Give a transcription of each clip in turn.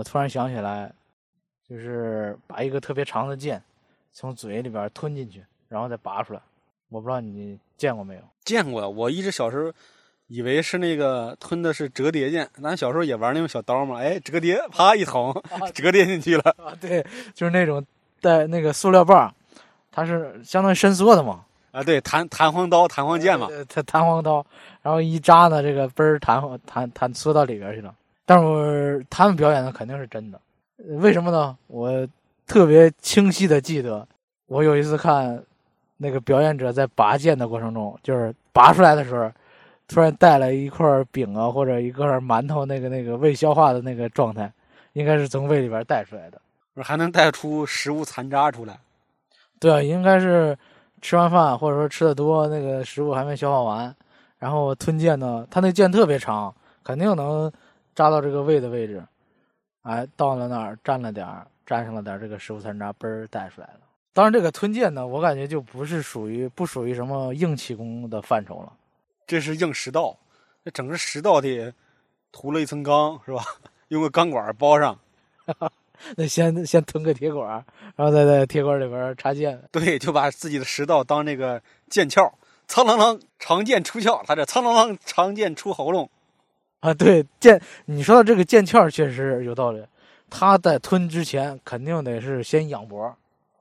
我突然想起来，就是把一个特别长的剑从嘴里边吞进去，然后再拔出来。我不知道你见过没有？见过，我一直小时候以为是那个吞的是折叠剑，咱小时候也玩那种小刀嘛，哎，折叠，啪一捅，折叠进去了。啊，对，就是那种带那个塑料棒，它是相当于伸缩的嘛。啊，对，弹弹簧刀、弹簧剑嘛，它弹簧刀，然后一扎呢，这个嘣儿弹弹弹缩到里边去了。但是他们表演的肯定是真的，为什么呢？我特别清晰的记得，我有一次看那个表演者在拔剑的过程中，就是拔出来的时候，突然带了一块饼啊，或者一个馒头，那个那个未消化的那个状态，应该是从胃里边带出来的，还能带出食物残渣出来。对啊，应该是。吃完饭或者说吃的多，那个食物还没消化完，然后吞剑呢，他那剑特别长，肯定能扎到这个胃的位置。哎，到了那儿沾了点儿，沾上了点儿这个食物残渣，嘣儿带出来了。当然，这个吞剑呢，我感觉就不是属于不属于什么硬气功的范畴了，这是硬食道。这整个食道里涂了一层钢，是吧？用个钢管包上。那先先吞个铁管，然后再在铁管里边插剑。对，就把自己的食道当那个剑鞘，苍啷啷长剑出鞘，他这苍啷啷长剑出喉咙。啊，对，剑，你说的这个剑鞘确实有道理。他在吞之前肯定得是先仰脖，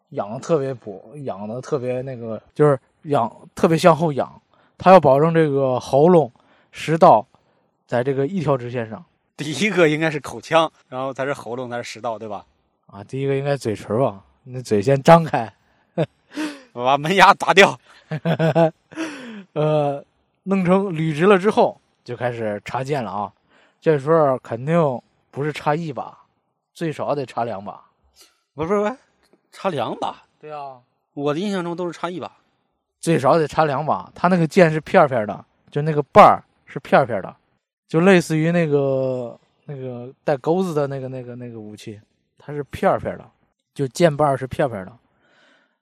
仰的特别补，仰的特别那个，就是仰特别向后仰，他要保证这个喉咙、食道在这个一条直线上。第一个应该是口腔，然后才是喉咙，才是食道，对吧？啊，第一个应该嘴唇吧？那嘴先张开，我把门牙打掉。呃，弄成捋直了之后，就开始插剑了啊！这时候肯定不是插一把，最少得插两把。不是不是，插两把？对啊，我的印象中都是插一把，最少得插两把。他那个剑是片片的，就那个把儿是片片的。就类似于那个那个带钩子的那个那个那个武器，它是片片的，就剑把是片片的，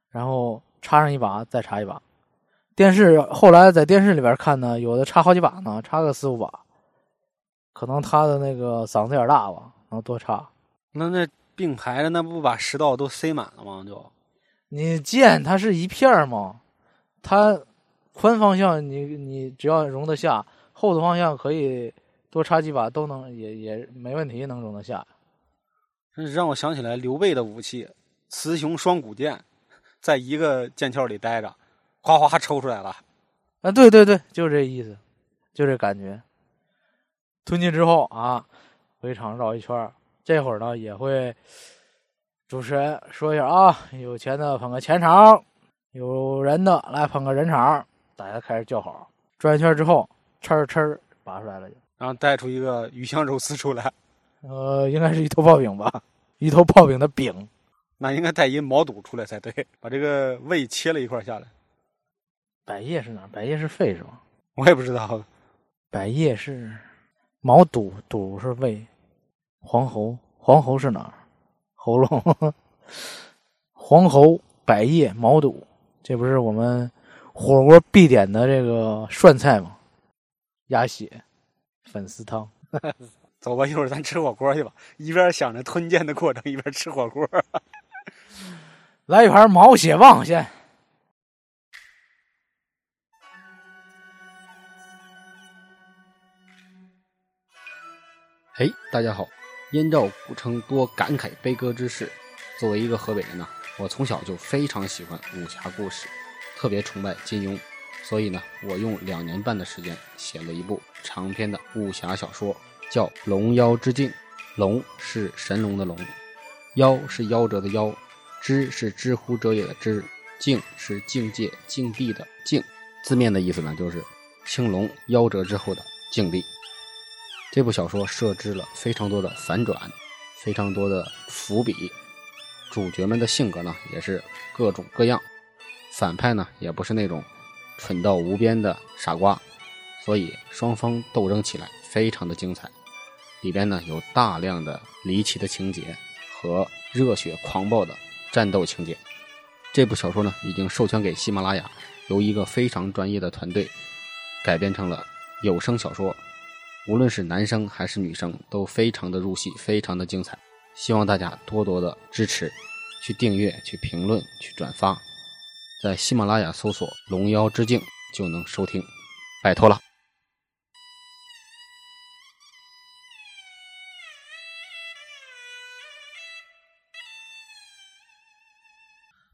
然后插上一把，再插一把。电视后来在电视里边看呢，有的插好几把呢，插个四五把，可能他的那个嗓子眼大吧，能多插。那那并排的，那不把食道都塞满了吗？就你剑它是一片儿吗？它宽方向你你只要容得下。厚的方向可以多插几把，都能也也没问题，能容得下。这让我想起来刘备的武器——雌雄双股剑，在一个剑鞘里待着，哗哗抽出来了。啊，对对对，就这意思，就这感觉。吞进之后啊，围场绕一圈这会儿呢也会主持人说一下啊，有钱的捧个钱场，有人的来捧个人场，大家开始叫好。转一圈之后。哧哧拔出来了，就然后带出一个鱼香肉丝出来，呃，应该是一头泡饼吧，一头泡饼的饼，那应该带一毛肚出来才对，把这个胃切了一块下来。百叶是哪？百叶是肺是吗？我也不知道。百叶是毛肚，肚是胃，黄喉，黄喉是哪儿？喉咙。黄喉、百叶、毛肚，这不是我们火锅必点的这个涮菜吗？鸭血粉丝汤，走吧，一会儿咱吃火锅去吧。一边想着吞剑的过程，一边吃火锅。来一盘毛血旺先。嘿，大家好！燕赵古称多感慨悲歌之事。作为一个河北人呢，我从小就非常喜欢武侠故事，特别崇拜金庸。所以呢，我用两年半的时间写了一部长篇的武侠小说，叫《龙妖之境》。龙是神龙的龙，妖是夭折的夭，知是知乎者也的知，境是境界境地的境。字面的意思呢，就是青龙夭折之后的境地。这部小说设置了非常多的反转，非常多的伏笔，主角们的性格呢也是各种各样，反派呢也不是那种。蠢到无边的傻瓜，所以双方斗争起来非常的精彩。里边呢有大量的离奇的情节和热血狂暴的战斗情节。这部小说呢已经授权给喜马拉雅，由一个非常专业的团队改编成了有声小说。无论是男生还是女生，都非常的入戏，非常的精彩。希望大家多多的支持，去订阅、去评论、去转发，在喜马拉雅搜索“龙妖之境”就能收听，拜托了。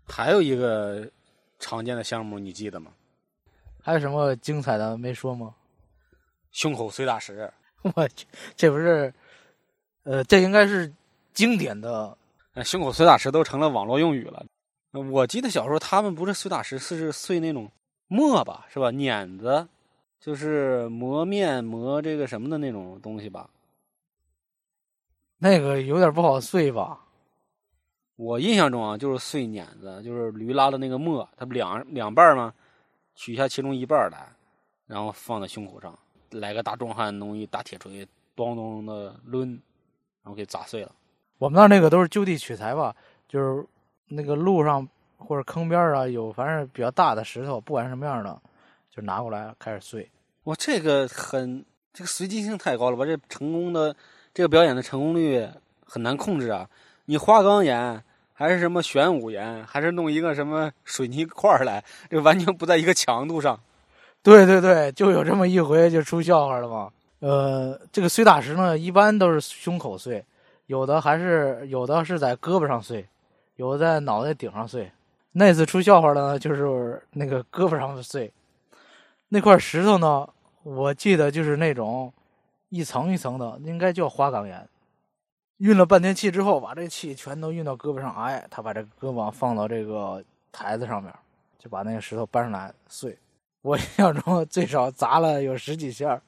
还有一个常见的项目，你记得吗？还有什么精彩的没说吗？胸口碎大石。我去，这不是，呃，这应该是经典的。哎，胸口碎大石都成了网络用语了。我记得小时候他们不是碎大石，是碎那种磨吧，是吧？碾子，就是磨面、磨这个什么的那种东西吧。那个有点不好碎吧？我印象中啊，就是碎碾子，就是驴拉的那个磨，它不两两半吗？取下其中一半来，然后放在胸口上，来个大壮汉弄一大铁锤，咚咚的抡，然后给砸碎了。我们那儿那个都是就地取材吧，就是那个路上或者坑边啊，有反正比较大的石头，不管什么样的，就拿过来开始碎。哇，这个很这个随机性太高了吧？这成功的这个表演的成功率很难控制啊！你花岗岩还是什么玄武岩，还是弄一个什么水泥块来，这完全不在一个强度上。对对对，就有这么一回就出笑话了嘛。呃，这个碎大石呢，一般都是胸口碎，有的还是有的是在胳膊上碎，有的在脑袋顶上碎。那次出笑话的呢，就是那个胳膊上的碎，那块石头呢，我记得就是那种一层一层的，应该叫花岗岩。运了半天气之后，把这气全都运到胳膊上，哎，他把这胳膊放到这个台子上面，就把那个石头搬上来碎。我印象中最少砸了有十几下，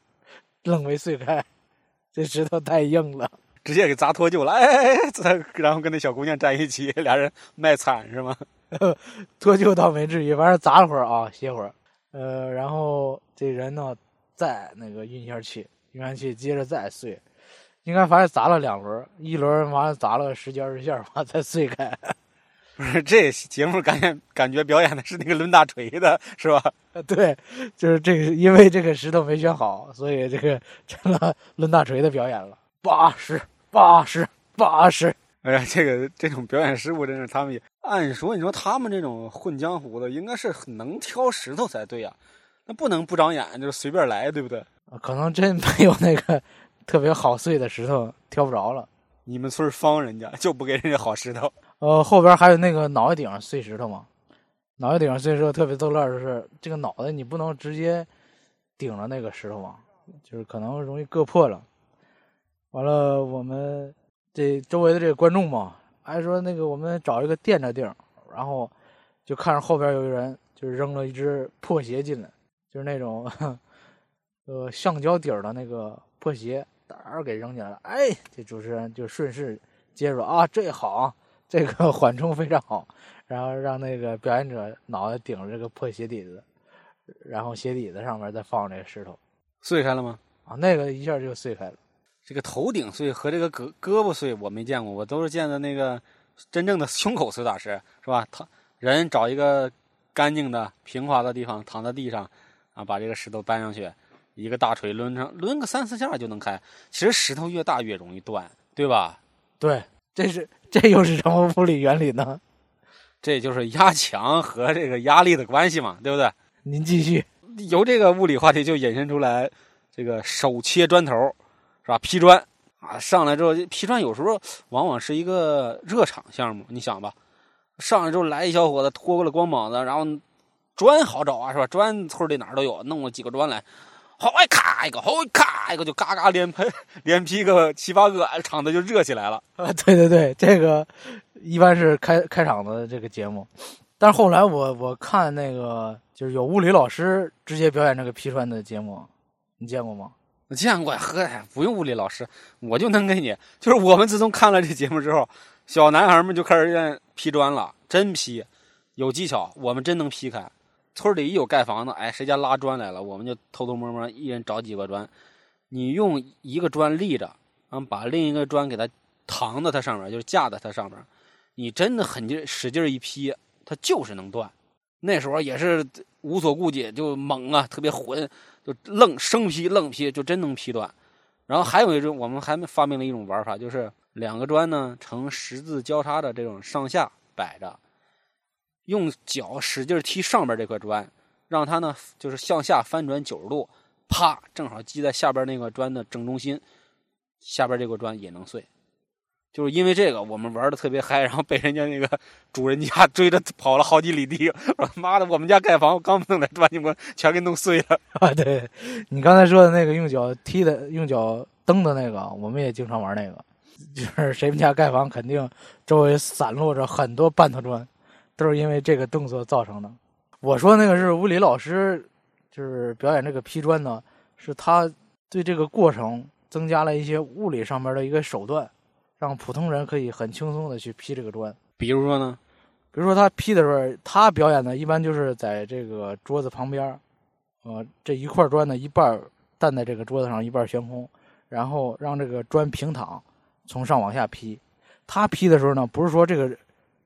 愣没碎开。这石头太硬了，直接给砸脱臼了。哎哎哎，然后跟那小姑娘站一起，俩人卖惨是吗？脱臼倒没至于，反正砸了会儿啊，歇会儿。呃，然后这人呢，再那个运一下气，运完气接着再碎。应该反正砸了两轮，一轮完了砸了十几二十下吧，才碎开。不是这节目感觉感觉表演的是那个抡大锤的是吧？对，就是这个，因为这个石头没选好，所以这个 成了抡大锤的表演了。八十，八十，八十。哎呀，这个这种表演失误真是他们也。按说你说他们这种混江湖的，应该是很能挑石头才对呀，那不能不长眼，就是随便来，对不对？可能真没有那个。特别好碎的石头挑不着了，你们村方人家就不给人家好石头。呃，后边还有那个脑袋顶上碎石头嘛，脑袋顶上碎石头特别逗乐，就是这个脑袋你不能直接顶着那个石头嘛，就是可能容易硌破了。完了，我们这周围的这个观众嘛，还说那个我们找一个垫着地，然后就看着后边有一人就扔了一只破鞋进来，就是那种 呃橡胶底儿的那个破鞋。儿给扔进来了，哎，这主持人就顺势接着啊，这好，这个 缓冲非常好，然后让那个表演者脑袋顶着这个破鞋底子，然后鞋底子上面再放这个石头，碎开了吗？啊，那个一下就碎开了。这个头顶碎和这个胳胳膊碎我没见过，我都是见的那个真正的胸口碎大石，是吧？他人找一个干净的平滑的地方躺在地上，啊，把这个石头搬上去。一个大锤抡上，抡个三四下就能开。其实石头越大越容易断，对吧？对，这是这又是什么物理原理呢？这就是压强和这个压力的关系嘛，对不对？您继续。由这个物理话题就引申出来，这个手切砖头是吧？劈砖啊，上来之后劈砖有时候往往是一个热场项目，你想吧，上来之后来一小伙子脱过了光膀子，然后砖好找啊，是吧？砖村里哪儿都有，弄了几个砖来。好，一咔一个，好，一咔一个，就嘎嘎连喷，连劈个七八个，场子就热起来了。啊，对对对，这个一般是开开场的这个节目，但是后来我我看那个就是有物理老师直接表演这个劈砖的节目，你见过吗？我见过，呵，不用物理老师，我就能给你。就是我们自从看了这节目之后，小男孩们就开始练劈砖了，真劈，有技巧，我们真能劈开。村里一有盖房子，哎，谁家拉砖来了，我们就偷偷摸摸，一人找几个砖。你用一个砖立着，然后把另一个砖给它扛在它上面，就是架在它上面。你真的狠劲使劲一劈，它就是能断。那时候也是无所顾忌，就猛啊，特别混，就愣生劈愣劈，就真能劈断。然后还有一种，我们还发明了一种玩法，就是两个砖呢呈十字交叉的这种上下摆着，用脚使劲踢上边这块砖，让它呢就是向下翻转九十度，啪，正好击在下边那个砖的正中心，下边这个砖也能碎。就是因为这个，我们玩的特别嗨，然后被人家那个主人家追着跑了好几里地。我妈的，我们家盖房刚弄来砖，你们全给弄碎了。啊，对你刚才说的那个用脚踢的、用脚蹬的那个，我们也经常玩那个。就是谁们家盖房，肯定周围散落着很多半头砖，都是因为这个动作造成的。我说那个是物理老师，就是表演这个劈砖呢，是他对这个过程增加了一些物理上面的一个手段。让普通人可以很轻松的去劈这个砖，比如说呢，比如说他劈的时候，他表演的一般就是在这个桌子旁边，呃，这一块砖呢一半担在这个桌子上，一半悬空，然后让这个砖平躺，从上往下劈。他劈的时候呢，不是说这个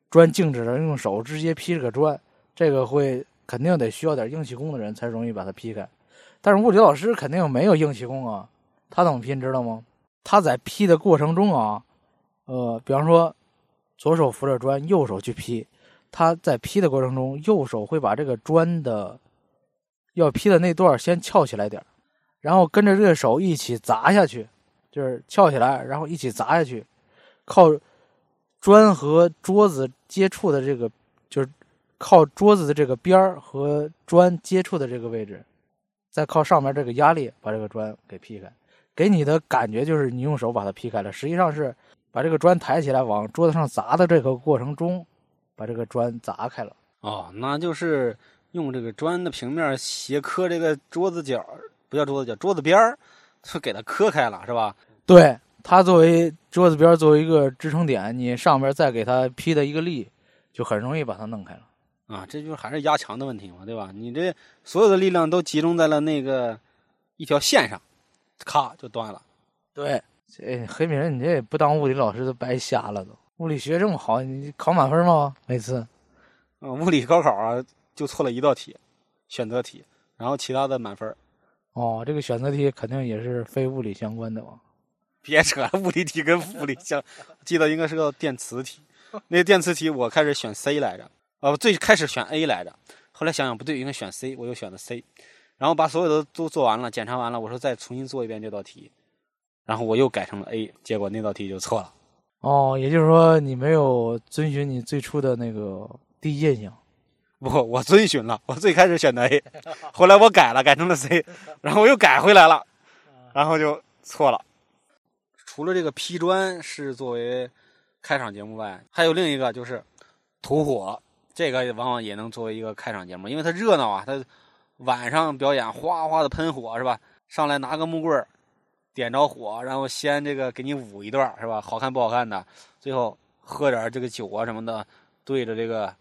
砖静止着用手直接劈这个砖，这个会肯定得需要点硬气功的人才容易把它劈开。但是物理老师肯定没有硬气功啊，他怎么劈你知道吗？他在劈的过程中啊。呃，比方说，左手扶着砖，右手去劈。他在劈的过程中，右手会把这个砖的要劈的那段先翘起来点然后跟着这个手一起砸下去，就是翘起来，然后一起砸下去，靠砖和桌子接触的这个，就是靠桌子的这个边儿和砖接触的这个位置，再靠上面这个压力把这个砖给劈开，给你的感觉就是你用手把它劈开了，实际上是。把这个砖抬起来往桌子上砸的这个过程中，把这个砖砸开了。哦，那就是用这个砖的平面斜磕这个桌子角，不叫桌子角，桌子边儿，就给它磕开了，是吧？对，它作为桌子边作为一个支撑点，你上边再给它劈的一个力，就很容易把它弄开了。啊，这就是还是压强的问题嘛，对吧？你这所有的力量都集中在了那个一条线上，咔就断了。对。这黑明，你这也不当物理老师都白瞎了都。物理学这么好，你考满分吗？每次？嗯，物理高考啊，就错了一道题，选择题，然后其他的满分。哦，这个选择题肯定也是非物理相关的吧？别扯，物理题跟物理相，记得应该是个电磁题。那个电磁题我开始选 C 来着，呃，最开始选 A 来着，后来想想不对，应该选 C，我又选了 C，然后把所有的都做完了，检查完了，我说再重新做一遍这道题。然后我又改成了 A，结果那道题就错了。哦，也就是说你没有遵循你最初的那个第一印象。不，我遵循了。我最开始选的 A，后来我改了，改成了 C，然后我又改回来了，然后就错了。除了这个劈砖是作为开场节目外，还有另一个就是吐火，这个往往也能作为一个开场节目，因为它热闹啊。它晚上表演，哗哗的喷火是吧？上来拿个木棍儿。点着火，然后先这个给你舞一段是吧？好看不好看的，最后喝点这个酒啊什么的，对着这个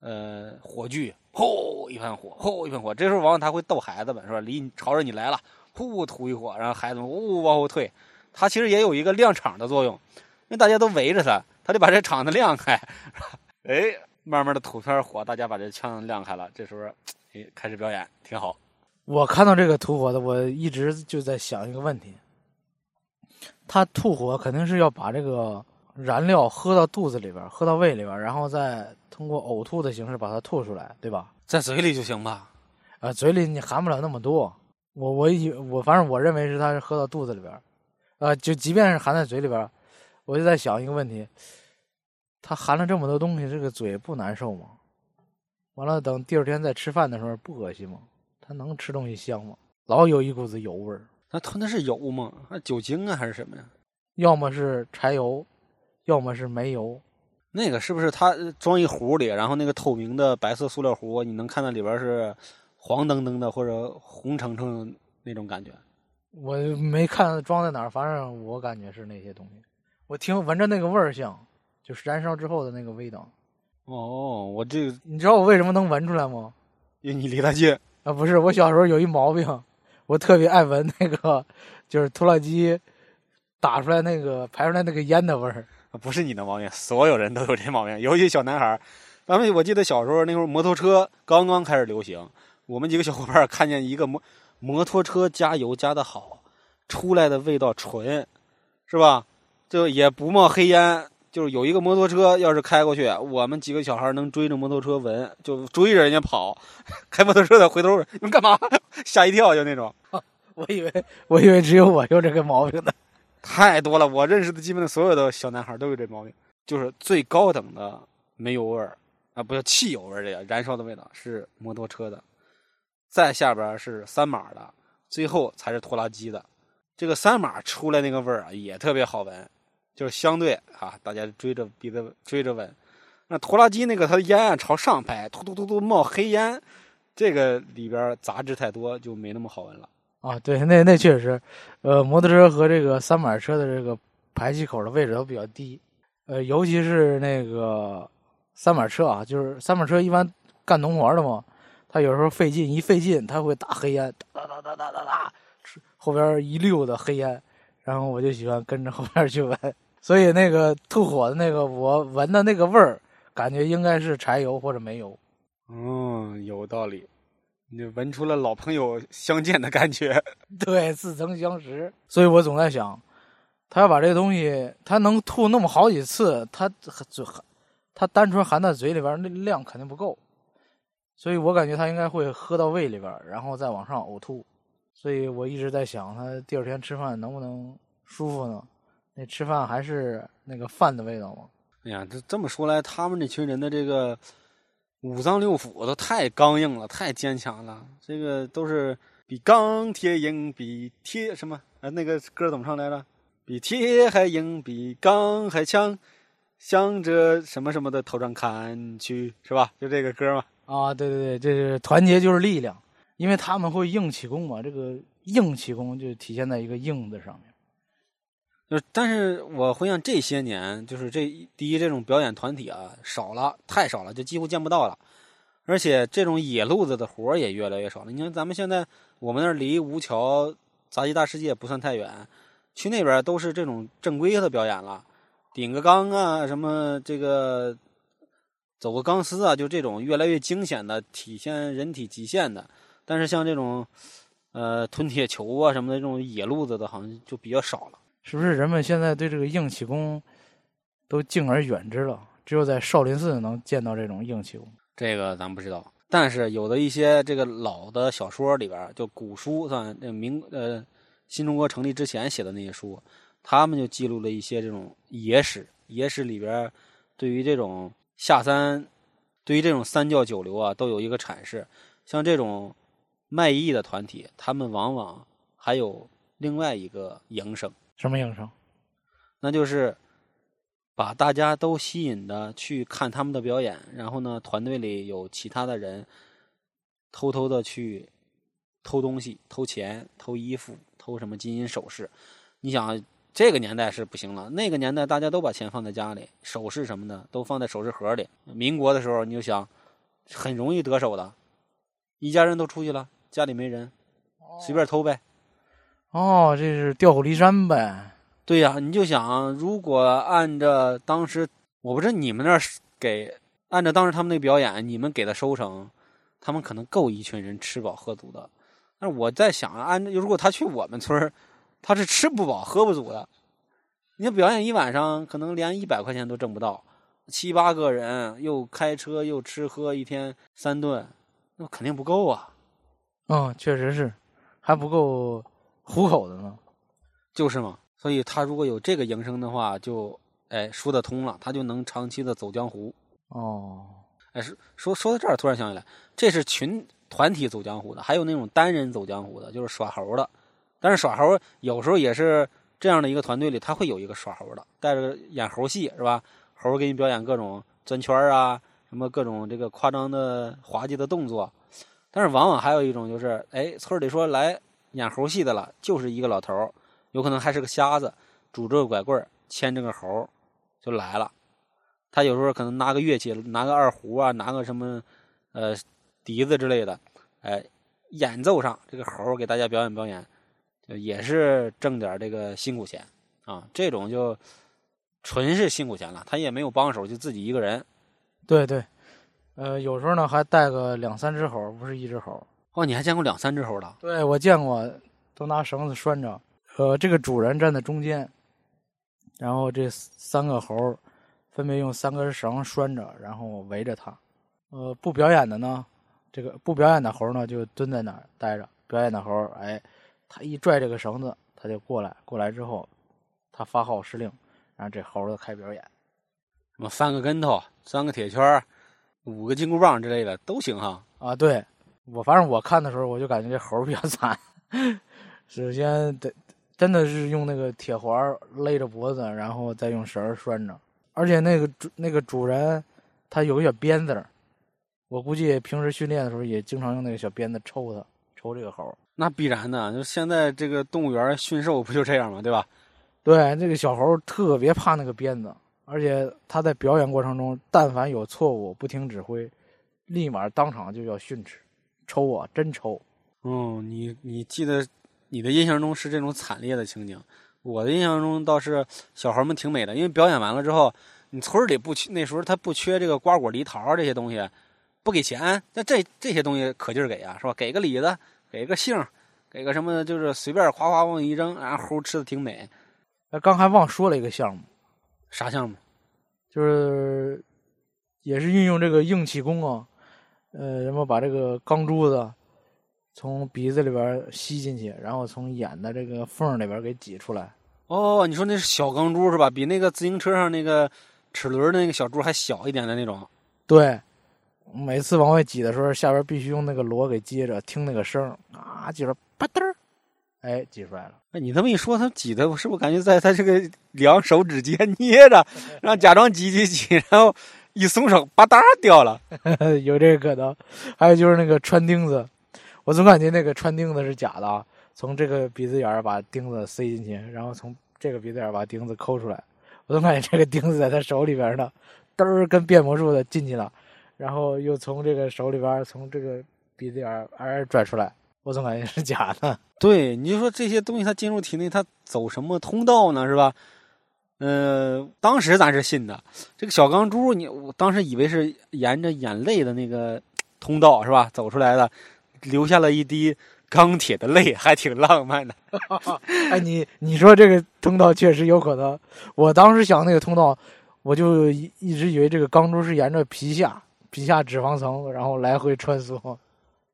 呃火炬，吼一盆火，吼一盆火。这时候往往他会逗孩子们是吧？离你朝着你来了，呼吐一火，然后孩子们呜往后退。他其实也有一个亮场的作用，因为大家都围着他，他得把这场子亮开。哎，慢慢的吐片火，大家把这枪亮开了。这时候哎开始表演，挺好。我看到这个吐火的，我一直就在想一个问题：他吐火肯定是要把这个燃料喝到肚子里边，喝到胃里边，然后再通过呕吐的形式把它吐出来，对吧？在嘴里就行吧？啊，嘴里你含不了那么多。我我以我反正我认为是他是喝到肚子里边，啊，就即便是含在嘴里边，我就在想一个问题：他含了这么多东西，这个嘴不难受吗？完了，等第二天再吃饭的时候不恶心吗？它能吃东西香吗？老有一股子油味儿。那它那是油吗？那酒精啊，还是什么呀？要么是柴油，要么是煤油。那个是不是它装一壶里，然后那个透明的白色塑料壶，你能看到里边是黄澄澄的或者红澄澄那种感觉？我没看装在哪儿，反正我感觉是那些东西。我听闻着那个味儿像，就是燃烧之后的那个味道。哦，我这个你知道我为什么能闻出来吗？因为你离它近。啊，不是，我小时候有一毛病，我特别爱闻那个，就是拖拉机打出来那个排出来那个烟的味儿。不是你的毛病，所有人都有这毛病，尤其小男孩咱们我记得小时候那会儿摩托车刚刚开始流行，我们几个小伙伴看见一个摩摩托车加油加的好，出来的味道纯，是吧？就也不冒黑烟。就是有一个摩托车，要是开过去，我们几个小孩能追着摩托车闻，就追着人家跑。开摩托车的回头，你们干嘛？吓一跳，就那种。我以为我以为只有我有这个毛病呢。太多了，我认识的基本的所有的小男孩都有这毛病。就是最高等的煤油味儿啊，不叫汽油味儿，这个燃烧的味道是摩托车的，再下边是三马的，最后才是拖拉机的。这个三马出来那个味儿啊，也特别好闻。就是相对啊，大家追着鼻子追着闻。那拖拉机那个，它的烟啊朝上排，突突突突冒黑烟，这个里边杂质太多，就没那么好闻了。啊，对，那那确实，呃，摩托车和这个三马车的这个排气口的位置都比较低，呃，尤其是那个三马车啊，就是三马车一般干农活的嘛，它有时候费劲，一费劲，它会打黑烟，哒哒哒哒哒哒，后边一溜的黑烟，然后我就喜欢跟着后边去闻。所以那个吐火的那个，我闻的那个味儿，感觉应该是柴油或者煤油。嗯，有道理，你闻出了老朋友相见的感觉。对，似曾相识。所以我总在想，他要把这个东西，他能吐那么好几次，他嘴含，他单纯含在嘴里边那量肯定不够。所以我感觉他应该会喝到胃里边，然后再往上呕吐。所以我一直在想，他第二天吃饭能不能舒服呢？那吃饭还是那个饭的味道吗？哎呀，这这么说来，他们这群人的这个五脏六腑都太刚硬了，太坚强了。这个都是比钢铁硬，比铁什么？啊，那个歌怎么唱来着？比铁还硬，比钢还强，向着什么什么的头上砍去，是吧？就这个歌嘛。啊，对对对，这是团结就是力量，因为他们会硬气功嘛。这个硬气功就体现在一个“硬”字上面。就但是我回想这些年，就是这第一这种表演团体啊少了，太少了，就几乎见不到了。而且这种野路子的活也越来越少了。你看咱们现在，我们那儿离吴桥杂技大世界不算太远，去那边都是这种正规的表演了，顶个钢啊，什么这个走个钢丝啊，就这种越来越惊险的体现人体极限的。但是像这种呃吞铁球啊什么的这种野路子的，好像就比较少了。是不是人们现在对这个硬气功都敬而远之了？只有在少林寺能见到这种硬气功。这个咱不知道，但是有的一些这个老的小说里边，就古书，算那明呃新中国成立之前写的那些书，他们就记录了一些这种野史。野史里边对于这种下三，对于这种三教九流啊，都有一个阐释。像这种卖艺的团体，他们往往还有另外一个营生。什么营生？那就是把大家都吸引的去看他们的表演，然后呢，团队里有其他的人偷偷的去偷东西、偷钱、偷衣服、偷什么金银首饰。你想，这个年代是不行了，那个年代大家都把钱放在家里，首饰什么的都放在首饰盒里。民国的时候，你就想很容易得手的，一家人都出去了，家里没人，随便偷呗。哦，这是调虎离山呗？对呀，你就想，如果按照当时，我不知道你们那儿给按照当时他们那表演，你们给的收成，他们可能够一群人吃饱喝足的。但是我在想，按如果他去我们村儿，他是吃不饱喝不足的。你表演一晚上，可能连一百块钱都挣不到，七八个人又开车又吃喝，一天三顿，那肯定不够啊。嗯，确实是，还不够。糊口的呢，就是嘛。所以他如果有这个营生的话，就哎说得通了，他就能长期的走江湖。哦，哎，说说说到这儿，突然想起来，这是群团体走江湖的，还有那种单人走江湖的，就是耍猴的。但是耍猴有时候也是这样的一个团队里，他会有一个耍猴的，带着演猴戏是吧？猴给你表演各种钻圈啊，什么各种这个夸张的滑稽的动作。但是往往还有一种就是，哎，村里说来。演猴戏的了，就是一个老头有可能还是个瞎子，拄着个拐棍牵着个猴就来了。他有时候可能拿个乐器，拿个二胡啊，拿个什么呃笛子之类的，哎，演奏上这个猴给大家表演表演，也是挣点这个辛苦钱啊。这种就纯是辛苦钱了，他也没有帮手，就自己一个人。对对，呃，有时候呢还带个两三只猴，不是一只猴。哦，你还见过两三只猴的？对，我见过，都拿绳子拴着。呃，这个主人站在中间，然后这三个猴分别用三根绳拴着，然后围着他。呃，不表演的呢，这个不表演的猴呢就蹲在那儿待着，表演的猴儿，哎，他一拽这个绳子，他就过来，过来之后，他发号施令，然后这猴儿就开表演。什么翻个跟头、钻个铁圈儿、五个金箍棒之类的都行哈。啊，对我反正我看的时候，我就感觉这猴比较惨。首先得真的是用那个铁环勒着脖子，然后再用绳拴着，而且那个主那个主人他有个小鞭子，我估计平时训练的时候也经常用那个小鞭子抽他，抽这个猴。那必然的，就现在这个动物园驯兽不就这样吗？对吧？对，这个小猴特别怕那个鞭子，而且他在表演过程中，但凡有错误不听指挥，立马当场就要训斥，抽啊，真抽。哦，你你记得你的印象中是这种惨烈的情景，我的印象中倒是小孩们挺美的，因为表演完了之后，你村里不缺那时候他不缺这个瓜果梨桃这些东西，不给钱，那这这些东西可劲儿给啊，是吧？给个李子，给个杏，给个什么，就是随便哗哗往一扔，然后齁吃的挺美。哎，刚还忘说了一个项目，啥项目？就是也是运用这个硬气功啊，呃，人们把这个钢珠子从鼻子里边吸进去，然后从眼的这个缝里边给挤出来。哦，你说那是小钢珠是吧？比那个自行车上那个齿轮的那个小珠还小一点的那种。对，每次往外挤的时候，下边必须用那个螺给接着，听那个声啊，挤着吧嘚儿，哎，挤出来了。哎，你这么一说，他挤的，我是不是感觉在他这个两手指间捏着，然后假装挤挤挤，然后一松手，吧嗒掉了。有这个可能。还有就是那个穿钉子，我总感觉那个穿钉子是假的啊，从这个鼻子眼儿把钉子塞进去，然后从这个鼻子眼儿把钉子抠出来，我总感觉这个钉子在他手里边呢，嘚儿跟变魔术的进去了，然后又从这个手里边儿从这个鼻子眼儿哎拽出来，我总感觉是假的。对，你就说这些东西它进入体内，它走什么通道呢？是吧？呃，当时咱是信的。这个小钢珠，你我当时以为是沿着眼泪的那个通道是吧走出来的，留下了一滴钢铁的泪，还挺浪漫的。哎，你你说这个通道确实有可能。我当时想那个通道，我就一一直以为这个钢珠是沿着皮下皮下脂肪层，然后来回穿梭。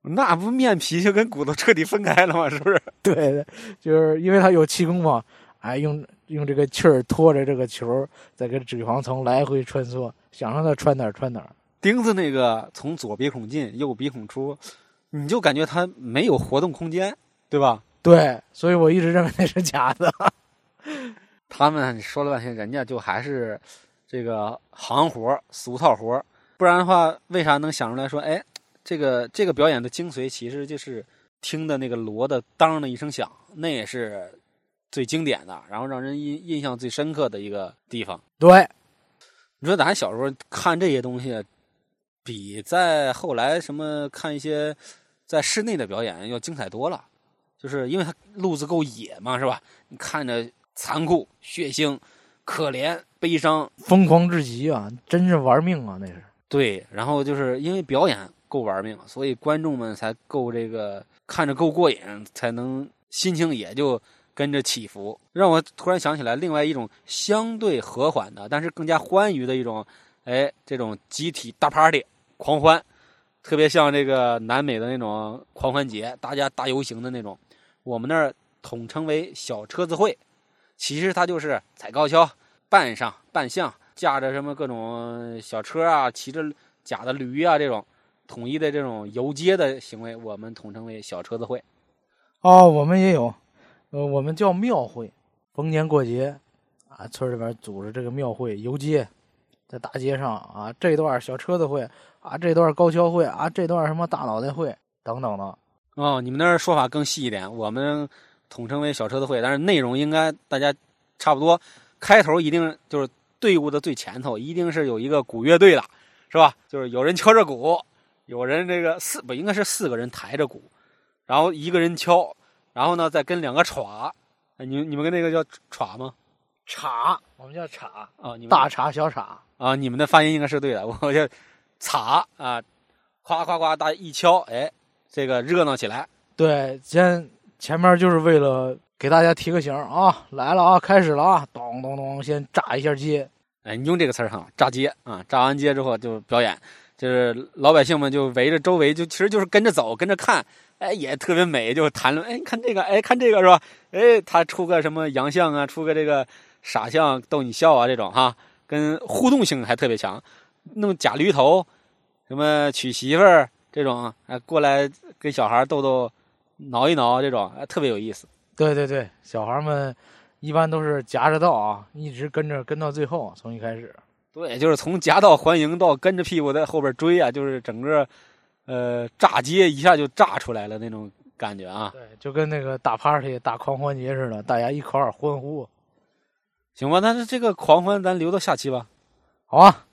那不面皮就跟骨头彻底分开了吗？是不是？对，就是因为它有气功嘛，哎，用用这个气儿拖着这个球，在跟脂肪层来回穿梭，想让它穿哪儿穿哪儿。钉子那个从左鼻孔进，右鼻孔出，你就感觉它没有活动空间，对吧？对，所以我一直认为那是假的。他们说了半天，人家就还是这个行活、俗套活不然的话，为啥能想出来说，哎，这个这个表演的精髓其实就是听的那个锣的当的一声响，那也是最经典的，然后让人印印象最深刻的一个地方。对，你说咱小时候看这些东西，比在后来什么看一些在室内的表演要精彩多了，就是因为它路子够野嘛，是吧？你看着残酷、血腥、可怜、悲伤，疯狂至极啊，真是玩命啊，那是。对，然后就是因为表演够玩命，所以观众们才够这个看着够过瘾，才能心情也就跟着起伏。让我突然想起来，另外一种相对和缓的，但是更加欢愉的一种，哎，这种集体大 party 狂欢，特别像这个南美的那种狂欢节，大家大游行的那种。我们那儿统称为小车子会，其实它就是踩高跷、扮上扮相。驾着什么各种小车啊，骑着假的驴啊，这种统一的这种游街的行为，我们统称为小车子会。哦，我们也有，呃，我们叫庙会。逢年过节啊，村里边组织这个庙会游街，在大街上啊，这段小车子会啊，这段高跷会啊，这段什么大脑袋会等等的。哦，你们那儿说法更细一点，我们统称为小车子会，但是内容应该大家差不多。开头一定就是。队伍的最前头一定是有一个鼓乐队的，是吧？就是有人敲着鼓，有人这个四不应该是四个人抬着鼓，然后一个人敲，然后呢再跟两个镲。哎，你你们跟那个叫镲吗？镲，我们叫镲啊，你们大镲小镲啊，你们的发音应该是对的。我叫镲啊，夸夸夸，大家一敲，哎，这个热闹起来。对，先前面就是为了给大家提个醒啊，来了啊，开始了啊，咚咚咚，先炸一下街。哎，你用这个词儿哈，炸街啊，炸完街之后就表演，就是老百姓们就围着周围，就其实就是跟着走，跟着看，哎，也特别美，就谈论，哎，看这个，哎，看这个是吧？哎，他出个什么洋相啊，出个这个傻相逗你笑啊，这种哈，跟互动性还特别强，弄假驴头，什么娶媳妇儿这种，哎，过来跟小孩逗逗，挠一挠这种，哎，特别有意思。对对对，小孩们一般都是夹着道啊，一直跟着跟到最后，从一开始。对，就是从夹道欢迎到跟着屁股在后边追啊，就是整个，呃，炸街一下就炸出来了那种感觉啊。对，就跟那个打 party、打狂欢节似的，大家一块儿欢呼。行吧，但是这个狂欢咱留到下期吧。好啊，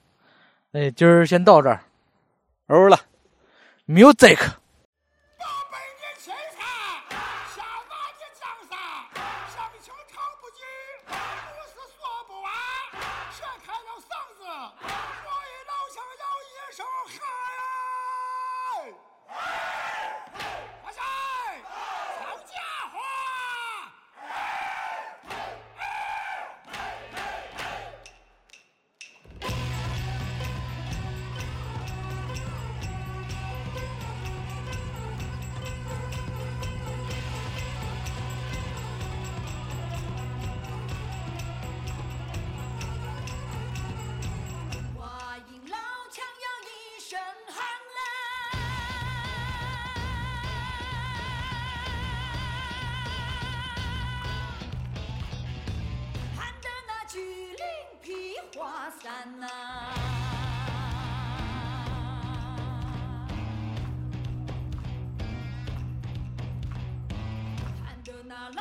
那今儿先到这儿。欧了，music。喊得那老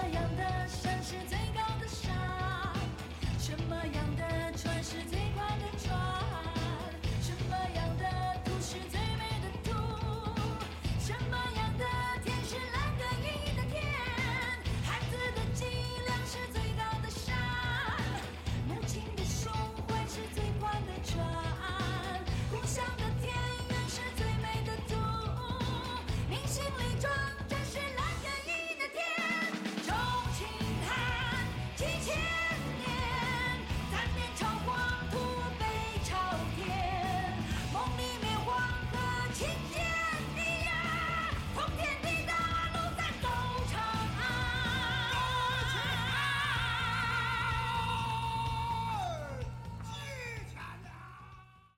这样的山是最。